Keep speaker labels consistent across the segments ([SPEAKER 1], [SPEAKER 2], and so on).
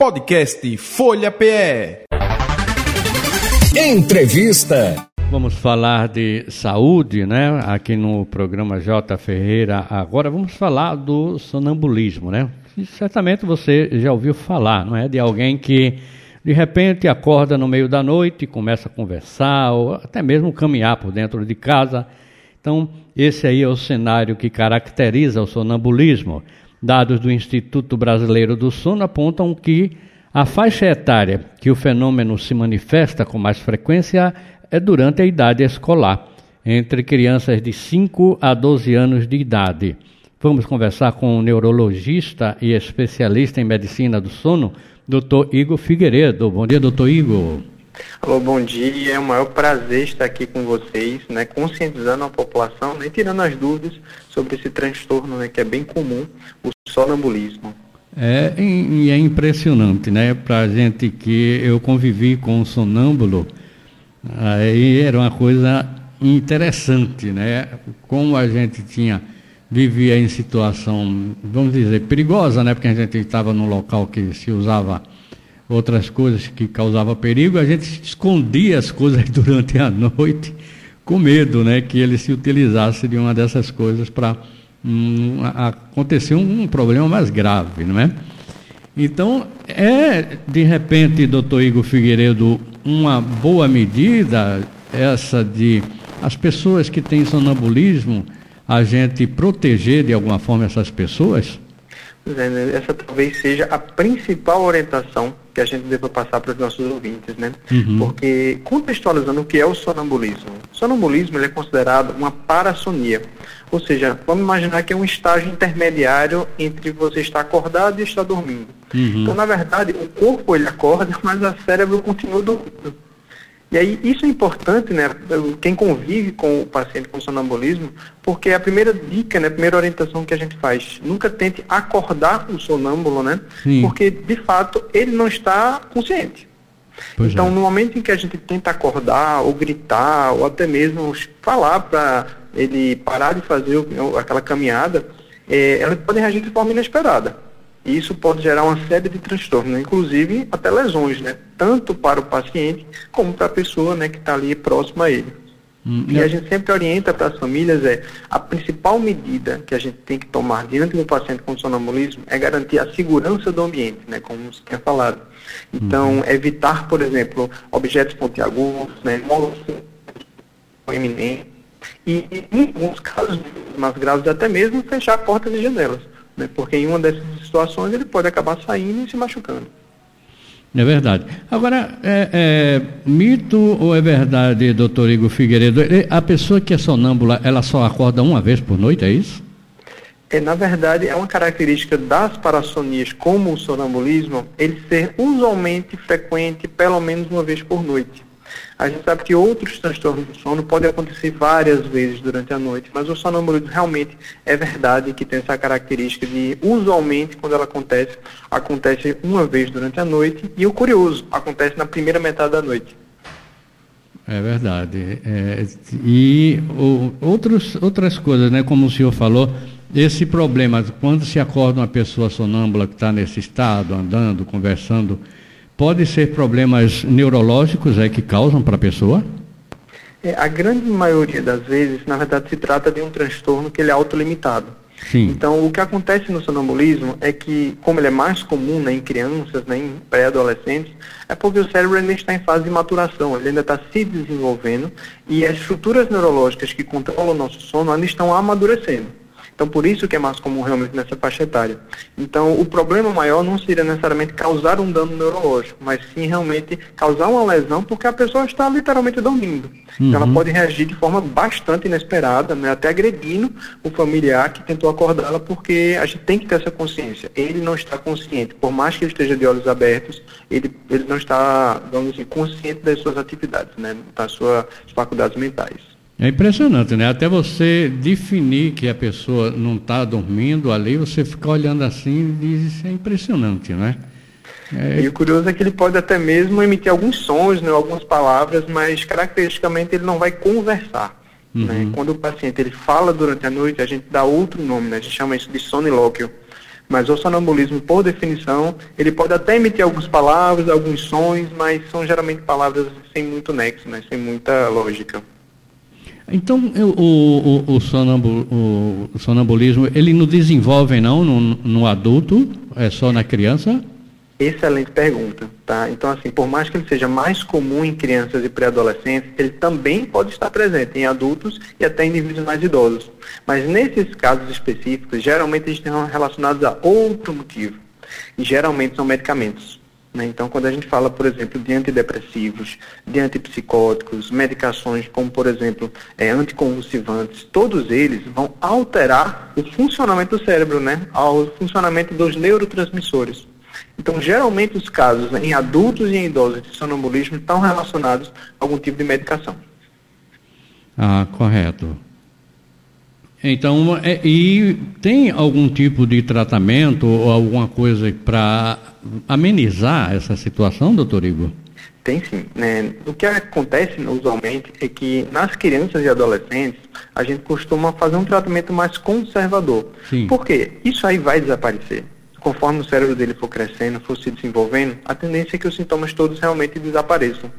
[SPEAKER 1] Podcast Folha PE.
[SPEAKER 2] Entrevista.
[SPEAKER 3] Vamos falar de saúde, né? Aqui no programa J Ferreira. Agora vamos falar do sonambulismo, né? E certamente você já ouviu falar, não é? De alguém que de repente acorda no meio da noite, começa a conversar ou até mesmo caminhar por dentro de casa. Então, esse aí é o cenário que caracteriza o sonambulismo. Dados do Instituto Brasileiro do Sono apontam que a faixa etária que o fenômeno se manifesta com mais frequência é durante a idade escolar, entre crianças de 5 a 12 anos de idade. Vamos conversar com o neurologista e especialista em medicina do sono, Dr. Igor Figueiredo. Bom dia, doutor Igor.
[SPEAKER 4] Alô, bom dia. É um maior prazer estar aqui com vocês, né, conscientizando a população né, e tirando as dúvidas sobre esse transtorno né, que é bem comum, o sonambulismo.
[SPEAKER 3] É, e é impressionante, né? Para gente que eu convivi com sonâmbulo, aí era uma coisa interessante, né? Como a gente tinha vivia em situação, vamos dizer, perigosa, né? Porque a gente estava num local que se usava outras coisas que causavam perigo, a gente escondia as coisas durante a noite com medo, né? Que ele se utilizasse de uma dessas coisas para hum, acontecer um, um, problema mais grave, não é? Então, é, de repente, doutor Igor Figueiredo, uma boa medida essa de as pessoas que têm sonambulismo a gente proteger de alguma forma essas pessoas?
[SPEAKER 4] Né, essa talvez seja a principal orientação que a gente deva passar para os nossos ouvintes, né? Uhum. Porque, contextualizando o que é o sonambulismo. O sonambulismo ele é considerado uma parassonia. Ou seja, vamos imaginar que é um estágio intermediário entre você estar acordado e estar dormindo. Uhum. Então, na verdade, o corpo ele acorda, mas o cérebro continua dormindo. E aí isso é importante, né? Quem convive com o paciente com sonambulismo, porque é a primeira dica, né? A primeira orientação que a gente faz. Nunca tente acordar o sonâmbulo, né? Sim. Porque, de fato, ele não está consciente. Pois então, é. no momento em que a gente tenta acordar, ou gritar, ou até mesmo falar para ele parar de fazer aquela caminhada, é, ela pode reagir de forma inesperada. E isso pode gerar uma série de transtornos, né? inclusive até lesões, né? tanto para o paciente como para a pessoa né, que está ali próxima a ele. Hum, e a gente sempre orienta para as famílias é a principal medida que a gente tem que tomar diante do paciente com sonambulismo é garantir a segurança do ambiente, né, como você tinha falado. Então, uhum. evitar, por exemplo, objetos pontiagudos, né, eminentes, e em alguns casos mais graves até mesmo fechar portas e janelas né? porque em uma dessas situações ele pode acabar saindo e se machucando.
[SPEAKER 3] É verdade. Agora, é, é, mito ou é verdade, doutor Igor Figueiredo? A pessoa que é sonâmbula, ela só acorda uma vez por noite, é isso?
[SPEAKER 4] É, na verdade, é uma característica das parassonias, como o sonambulismo, ele ser usualmente frequente pelo menos uma vez por noite. A gente sabe que outros transtornos do sono podem acontecer várias vezes durante a noite, mas o sonambulismo realmente é verdade que tem essa característica de, usualmente, quando ela acontece, acontece uma vez durante a noite, e o curioso, acontece na primeira metade da noite.
[SPEAKER 3] É verdade. É, e o, outros, outras coisas, né, como o senhor falou, esse problema, quando se acorda uma pessoa sonâmbula que está nesse estado, andando, conversando, Pode ser problemas neurológicos é, que causam para a pessoa?
[SPEAKER 4] É, a grande maioria das vezes, na verdade, se trata de um transtorno que ele é autolimitado. Sim. Então, o que acontece no sonambulismo é que, como ele é mais comum né, em crianças, né, em pré-adolescentes, é porque o cérebro ainda está em fase de maturação, ele ainda está se desenvolvendo e as estruturas neurológicas que controlam o nosso sono ainda estão amadurecendo. Então, por isso que é mais comum realmente nessa faixa etária. Então, o problema maior não seria necessariamente causar um dano neurológico, mas sim realmente causar uma lesão porque a pessoa está literalmente dormindo. Uhum. Então, ela uhum. pode reagir de forma bastante inesperada, né, até agredindo o familiar que tentou acordá-la, porque a gente tem que ter essa consciência. Ele não está consciente, por mais que ele esteja de olhos abertos, ele, ele não está, vamos dizer, consciente das suas atividades, né, das suas faculdades mentais.
[SPEAKER 3] É impressionante, né? Até você definir que a pessoa não está dormindo ali, você fica olhando assim e diz, isso é impressionante, né?
[SPEAKER 4] É... E o curioso é que ele pode até mesmo emitir alguns sons, né, algumas palavras, mas caracteristicamente ele não vai conversar. Né? Uhum. Né? Quando o paciente ele fala durante a noite, a gente dá outro nome, né? a gente chama isso de sonilóquio. Mas o sonambulismo, por definição, ele pode até emitir algumas palavras, alguns sons, mas são geralmente palavras sem muito nexo, né? sem muita lógica.
[SPEAKER 3] Então, o, o, o, sonambul, o, sonambulismo, ele não desenvolve, não, no, no adulto? É só na criança?
[SPEAKER 4] Excelente pergunta, tá? Então, assim, por mais que ele seja mais comum em crianças e pré-adolescentes, ele também pode estar presente em adultos e até indivíduos mais idosos. Mas nesses casos específicos, geralmente eles estão relacionados a outro motivo. E geralmente são medicamentos. Né? Então, quando a gente fala, por exemplo, de antidepressivos, de antipsicóticos, medicações como, por exemplo, é, anticonvulsivantes, todos eles vão alterar o funcionamento do cérebro, né? o funcionamento dos neurotransmissores. Então, geralmente os casos em adultos e em idosos de sonambulismo estão relacionados a algum tipo de medicação.
[SPEAKER 3] Ah, correto. Então, é, e tem algum tipo de tratamento ou alguma coisa para amenizar essa situação, doutor Igor?
[SPEAKER 4] Tem sim. Né? O que acontece usualmente é que nas crianças e adolescentes a gente costuma fazer um tratamento mais conservador. Sim. Por quê? Isso aí vai desaparecer conforme o cérebro dele for crescendo, for se desenvolvendo, a tendência é que os sintomas todos realmente desapareçam.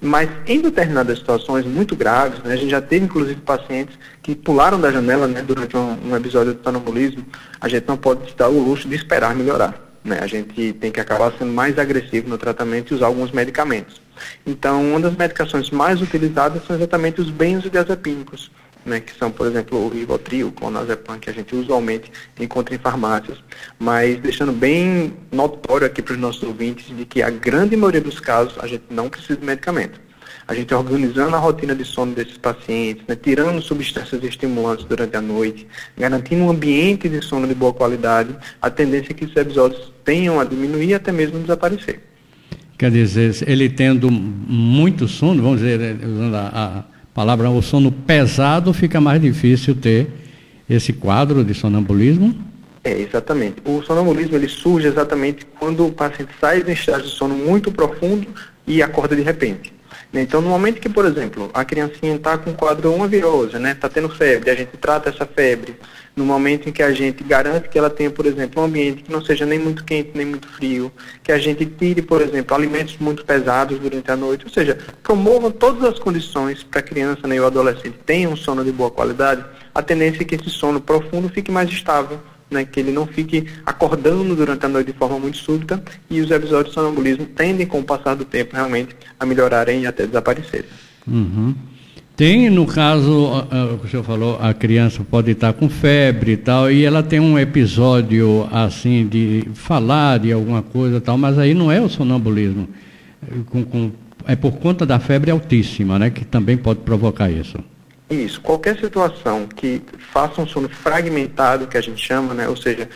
[SPEAKER 4] Mas em determinadas situações muito graves, né, a gente já teve inclusive pacientes que pularam da janela né, durante um, um episódio de sonambulismo, a gente não pode dar o luxo de esperar melhorar. Né? A gente tem que acabar sendo mais agressivo no tratamento e usar alguns medicamentos. Então, uma das medicações mais utilizadas são exatamente os benzodiazepínicos né, que são, por exemplo, o Rivotril, clonazepam, que a gente usualmente encontra em farmácias, mas deixando bem notório aqui para os nossos ouvintes de que a grande maioria dos casos a gente não precisa de medicamento. A gente organizando a rotina de sono desses pacientes, né, tirando substâncias estimulantes durante a noite, garantindo um ambiente de sono de boa qualidade, a tendência é que esses episódios tenham a diminuir e até mesmo desaparecer.
[SPEAKER 3] Quer dizer, ele tendo muito sono, vamos dizer, usando a, a palavra o sono pesado, fica mais difícil ter esse quadro de sonambulismo?
[SPEAKER 4] É, exatamente. O sonambulismo ele surge exatamente quando o paciente sai de um estágio de sono muito profundo e acorda de repente. Né? Então, no momento que, por exemplo, a criancinha está com quadro uma virose, né, está tendo febre, a gente trata essa febre, no momento em que a gente garante que ela tenha, por exemplo, um ambiente que não seja nem muito quente nem muito frio, que a gente tire, por exemplo, alimentos muito pesados durante a noite, ou seja, promovam todas as condições para a criança né, e o adolescente tenham um sono de boa qualidade, a tendência é que esse sono profundo fique mais estável né, que ele não fique acordando durante a noite de forma muito súbita e os episódios de sonambulismo tendem, com o passar do tempo, realmente a melhorarem e até desaparecerem.
[SPEAKER 3] Uhum. Tem, no caso, o senhor falou, a criança pode estar com febre e tal, e ela tem um episódio, assim, de falar de alguma coisa e tal, mas aí não é o sonambulismo. Com, com, é por conta da febre altíssima, né, que também pode provocar isso.
[SPEAKER 4] Isso, qualquer situação que faça um sono fragmentado, que a gente chama, né, ou seja,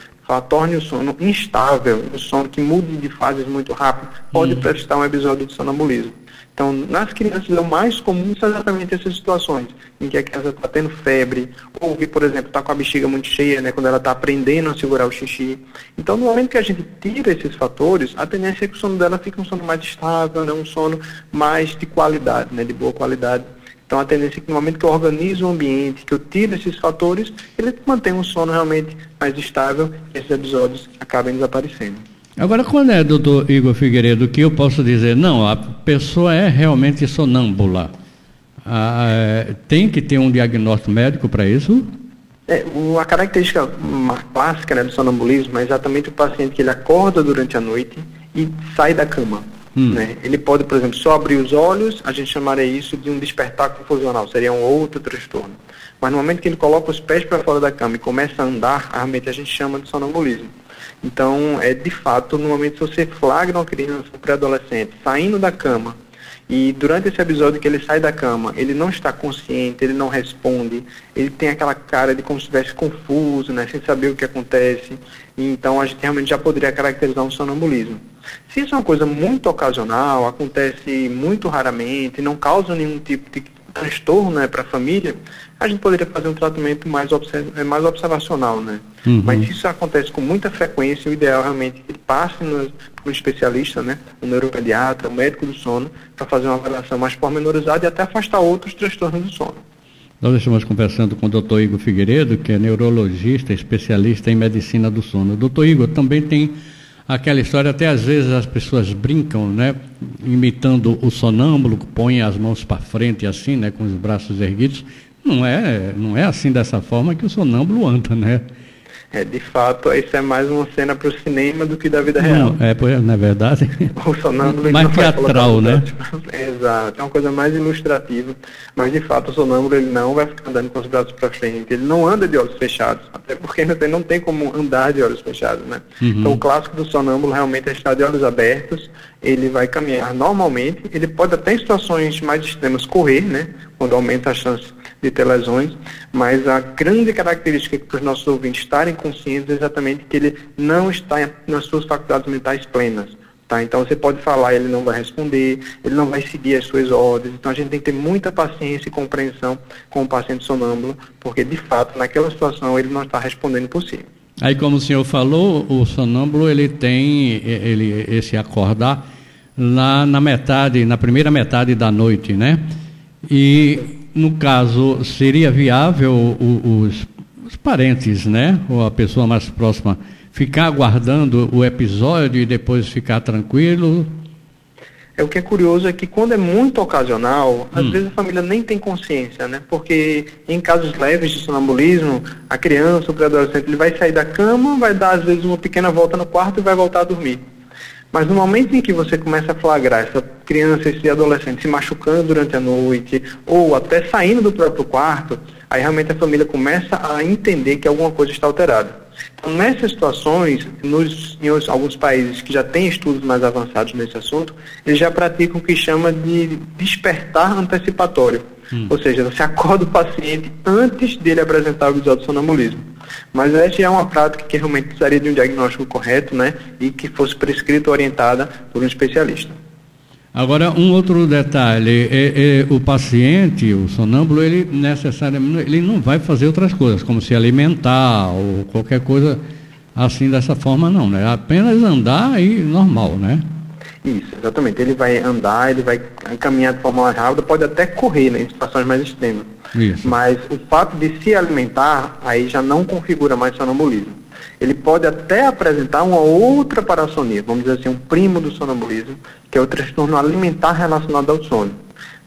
[SPEAKER 4] torne o sono instável, um sono que mude de fases muito rápido, pode uhum. prestar um episódio de sonambulismo. Então, nas crianças é o mais comum são exatamente essas situações, em que a criança está tendo febre, ou que, por exemplo, está com a bexiga muito cheia, né, quando ela está aprendendo a segurar o xixi. Então, no momento que a gente tira esses fatores, a tendência é que o sono dela fique um sono mais estável, né, um sono mais de qualidade, né, de boa qualidade. Então a tendência é que no momento que eu organizo o ambiente, que eu tiro esses fatores, ele mantém um sono realmente mais estável e esses episódios acabem desaparecendo.
[SPEAKER 3] Agora, quando é, doutor Igor Figueiredo, que eu posso dizer, não, a pessoa é realmente sonâmbula, ah, tem que ter um diagnóstico médico para isso?
[SPEAKER 4] É, a característica clássica né, do sonambulismo é exatamente o paciente que ele acorda durante a noite e sai da cama. Hum. Né? Ele pode, por exemplo, só abrir os olhos, a gente chamaria isso de um despertar confusional, seria um outro transtorno. Mas no momento que ele coloca os pés para fora da cama e começa a andar, realmente a gente chama de sonambulismo. Então, é de fato, no momento que você flagra uma criança, um pré-adolescente, saindo da cama, e durante esse episódio que ele sai da cama, ele não está consciente, ele não responde, ele tem aquela cara de como se estivesse confuso, né, sem saber o que acontece. Então a gente realmente já poderia caracterizar um sonambulismo. Se isso é uma coisa muito ocasional, acontece muito raramente, não causa nenhum tipo de transtorno né, para a família, a gente poderia fazer um tratamento mais, observ é, mais observacional, né? Uhum. Mas isso acontece com muita frequência, o ideal é realmente que ele passe no, um especialista, né? Um neuropediatra, um médico do sono, para fazer uma avaliação mais pormenorizada e até afastar outros transtornos do sono.
[SPEAKER 3] Nós estamos conversando com o doutor Igor Figueiredo, que é neurologista, especialista em medicina do sono. Doutor Igor, também tem aquela história, até às vezes as pessoas brincam, né? Imitando o sonâmbulo, põem as mãos para frente assim, né? Com os braços erguidos. Não é, não é assim dessa forma que o sonâmbulo anda, né?
[SPEAKER 4] É, de fato, isso é mais uma cena para o cinema do que da vida real.
[SPEAKER 3] Não, é, pois, na é verdade.
[SPEAKER 4] o sonâmbulo
[SPEAKER 3] mais teatral, né?
[SPEAKER 4] Exato, é uma coisa mais ilustrativa. Mas de fato, o sonâmbulo ele não vai ficar andando com os braços para frente. Ele não anda de olhos fechados, até porque você não tem como andar de olhos fechados, né? Uhum. Então, o clássico do sonâmbulo realmente é estar de olhos abertos. Ele vai caminhar normalmente. Ele pode até em situações mais extremas correr, né? Quando aumenta a chance de ter lesões, mas a grande característica para os nossos ouvintes estarem conscientes é exatamente que ele não está nas suas faculdades mentais plenas. Tá? Então você pode falar, ele não vai responder, ele não vai seguir as suas ordens. Então a gente tem que ter muita paciência e compreensão com o paciente sonâmbulo, porque de fato naquela situação ele não está respondendo por si.
[SPEAKER 3] Aí como o senhor falou, o sonâmbulo ele tem ele, esse acordar lá na metade, na primeira metade da noite, né? E no caso, seria viável os, os parentes, né? Ou a pessoa mais próxima ficar aguardando o episódio e depois ficar tranquilo?
[SPEAKER 4] É o que é curioso é que quando é muito ocasional, às hum. vezes a família nem tem consciência, né? Porque em casos leves de sonambulismo, a criança, o pré-adolescente, ele vai sair da cama, vai dar às vezes uma pequena volta no quarto e vai voltar a dormir. Mas no momento em que você começa a flagrar essa criança, esse adolescente se machucando durante a noite, ou até saindo do próprio quarto, aí realmente a família começa a entender que alguma coisa está alterada. Então, nessas situações, nos, em alguns países que já têm estudos mais avançados nesse assunto, eles já praticam o que chama de despertar antecipatório. Hum. Ou seja, você acorda o paciente antes dele apresentar o episódio de sonambulismo. Mas essa é uma prática que realmente precisaria de um diagnóstico correto, né? E que fosse prescrita orientada por um especialista.
[SPEAKER 3] Agora, um outro detalhe, é, é, o paciente, o sonâmbulo, ele necessariamente ele não vai fazer outras coisas, como se alimentar ou qualquer coisa assim dessa forma, não, né? Apenas andar e normal, né?
[SPEAKER 4] Isso, exatamente. Ele vai andar, ele vai caminhar de forma mais rápida, pode até correr né, em situações mais extremas. Isso. Mas o fato de se alimentar, aí já não configura mais sonambulismo. Ele pode até apresentar uma outra parassonia, vamos dizer assim, um primo do sonambulismo, que é o transtorno alimentar relacionado ao sono.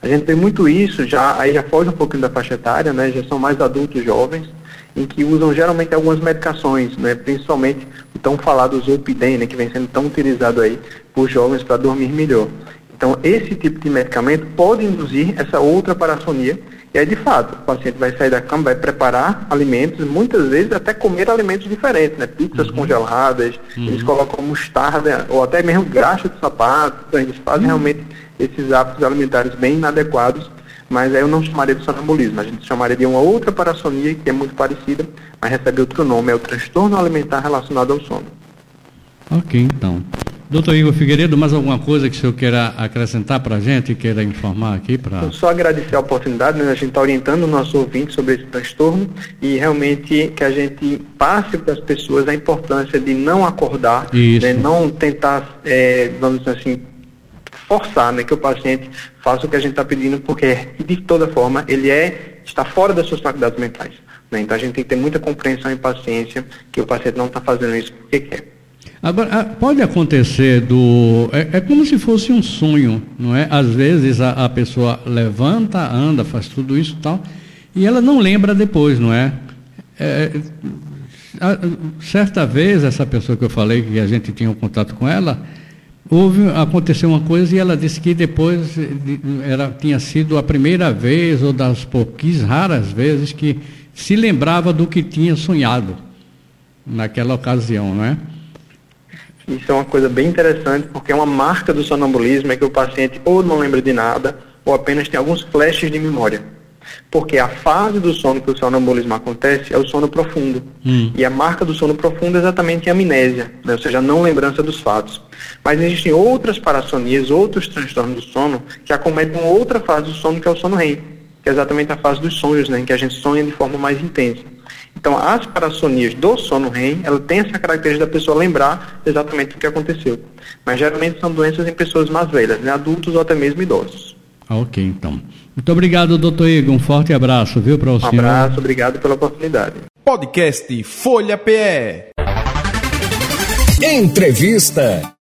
[SPEAKER 4] A gente vê muito isso, já, aí já foge um pouquinho da faixa etária, né, já são mais adultos jovens, em que usam geralmente algumas medicações, né, principalmente o tão falado Zolpidem, né, que vem sendo tão utilizado aí por jovens para dormir melhor. Então, esse tipo de medicamento pode induzir essa outra parassonia, e aí, de fato, o paciente vai sair da cama, vai preparar alimentos, muitas vezes até comer alimentos diferentes, né? Pizzas uhum. congeladas, uhum. eles colocam mostarda, ou até mesmo graxa de sapato, então eles fazem uhum. realmente esses hábitos alimentares bem inadequados mas aí eu não chamaria de sonambulismo, a gente chamaria de uma outra parassonia que é muito parecida, mas recebe outro nome, é o transtorno alimentar relacionado ao sono.
[SPEAKER 3] Ok, então. Doutor Igor Figueiredo, mais alguma coisa que o senhor queira acrescentar para a gente, queira informar aqui? Pra...
[SPEAKER 4] Só agradecer a oportunidade, né? a gente está orientando o nosso ouvinte sobre esse transtorno e realmente que a gente passe para as pessoas a importância de não acordar, né? não tentar, é, vamos dizer assim, forçar né, que o paciente faça o que a gente está pedindo, porque de toda forma ele é está fora das suas faculdades mentais. Né? Então a gente tem que ter muita compreensão e paciência que o paciente não está fazendo isso porque quer.
[SPEAKER 3] Agora, pode acontecer do. É, é, como se fosse um sonho, não é? Às vezes a, a pessoa levanta, anda, faz tudo isso e tal, e ela não lembra depois, não é? é a, certa vez, essa pessoa que eu falei que a gente tinha um contato com ela, houve, aconteceu uma coisa e ela disse que depois era, tinha sido a primeira vez ou das pouquíssimas raras vezes que se lembrava do que tinha sonhado naquela ocasião, não é?
[SPEAKER 4] Isso é uma coisa bem interessante porque é uma marca do sonambulismo é que o paciente ou não lembra de nada ou apenas tem alguns flashes de memória. Porque a fase do sono que o sonambulismo acontece é o sono profundo. Hum. E a marca do sono profundo é exatamente a amnésia, né? ou seja, a não lembrança dos fatos. Mas existem outras parassonias, outros transtornos do sono que acometem outra fase do sono que é o sono REM, que é exatamente a fase dos sonhos, né? em que a gente sonha de forma mais intensa. Então, as parassonias do sono REM, ela tem essa característica da pessoa lembrar exatamente o que aconteceu. Mas geralmente são doenças em pessoas mais velhas, né? adultos ou até mesmo idosos.
[SPEAKER 3] Ah, ok, então. Muito obrigado, doutor Igor. Um forte abraço, viu, para o senhor.
[SPEAKER 4] Um abraço, obrigado pela oportunidade.
[SPEAKER 1] Podcast Folha PE.
[SPEAKER 2] Entrevista.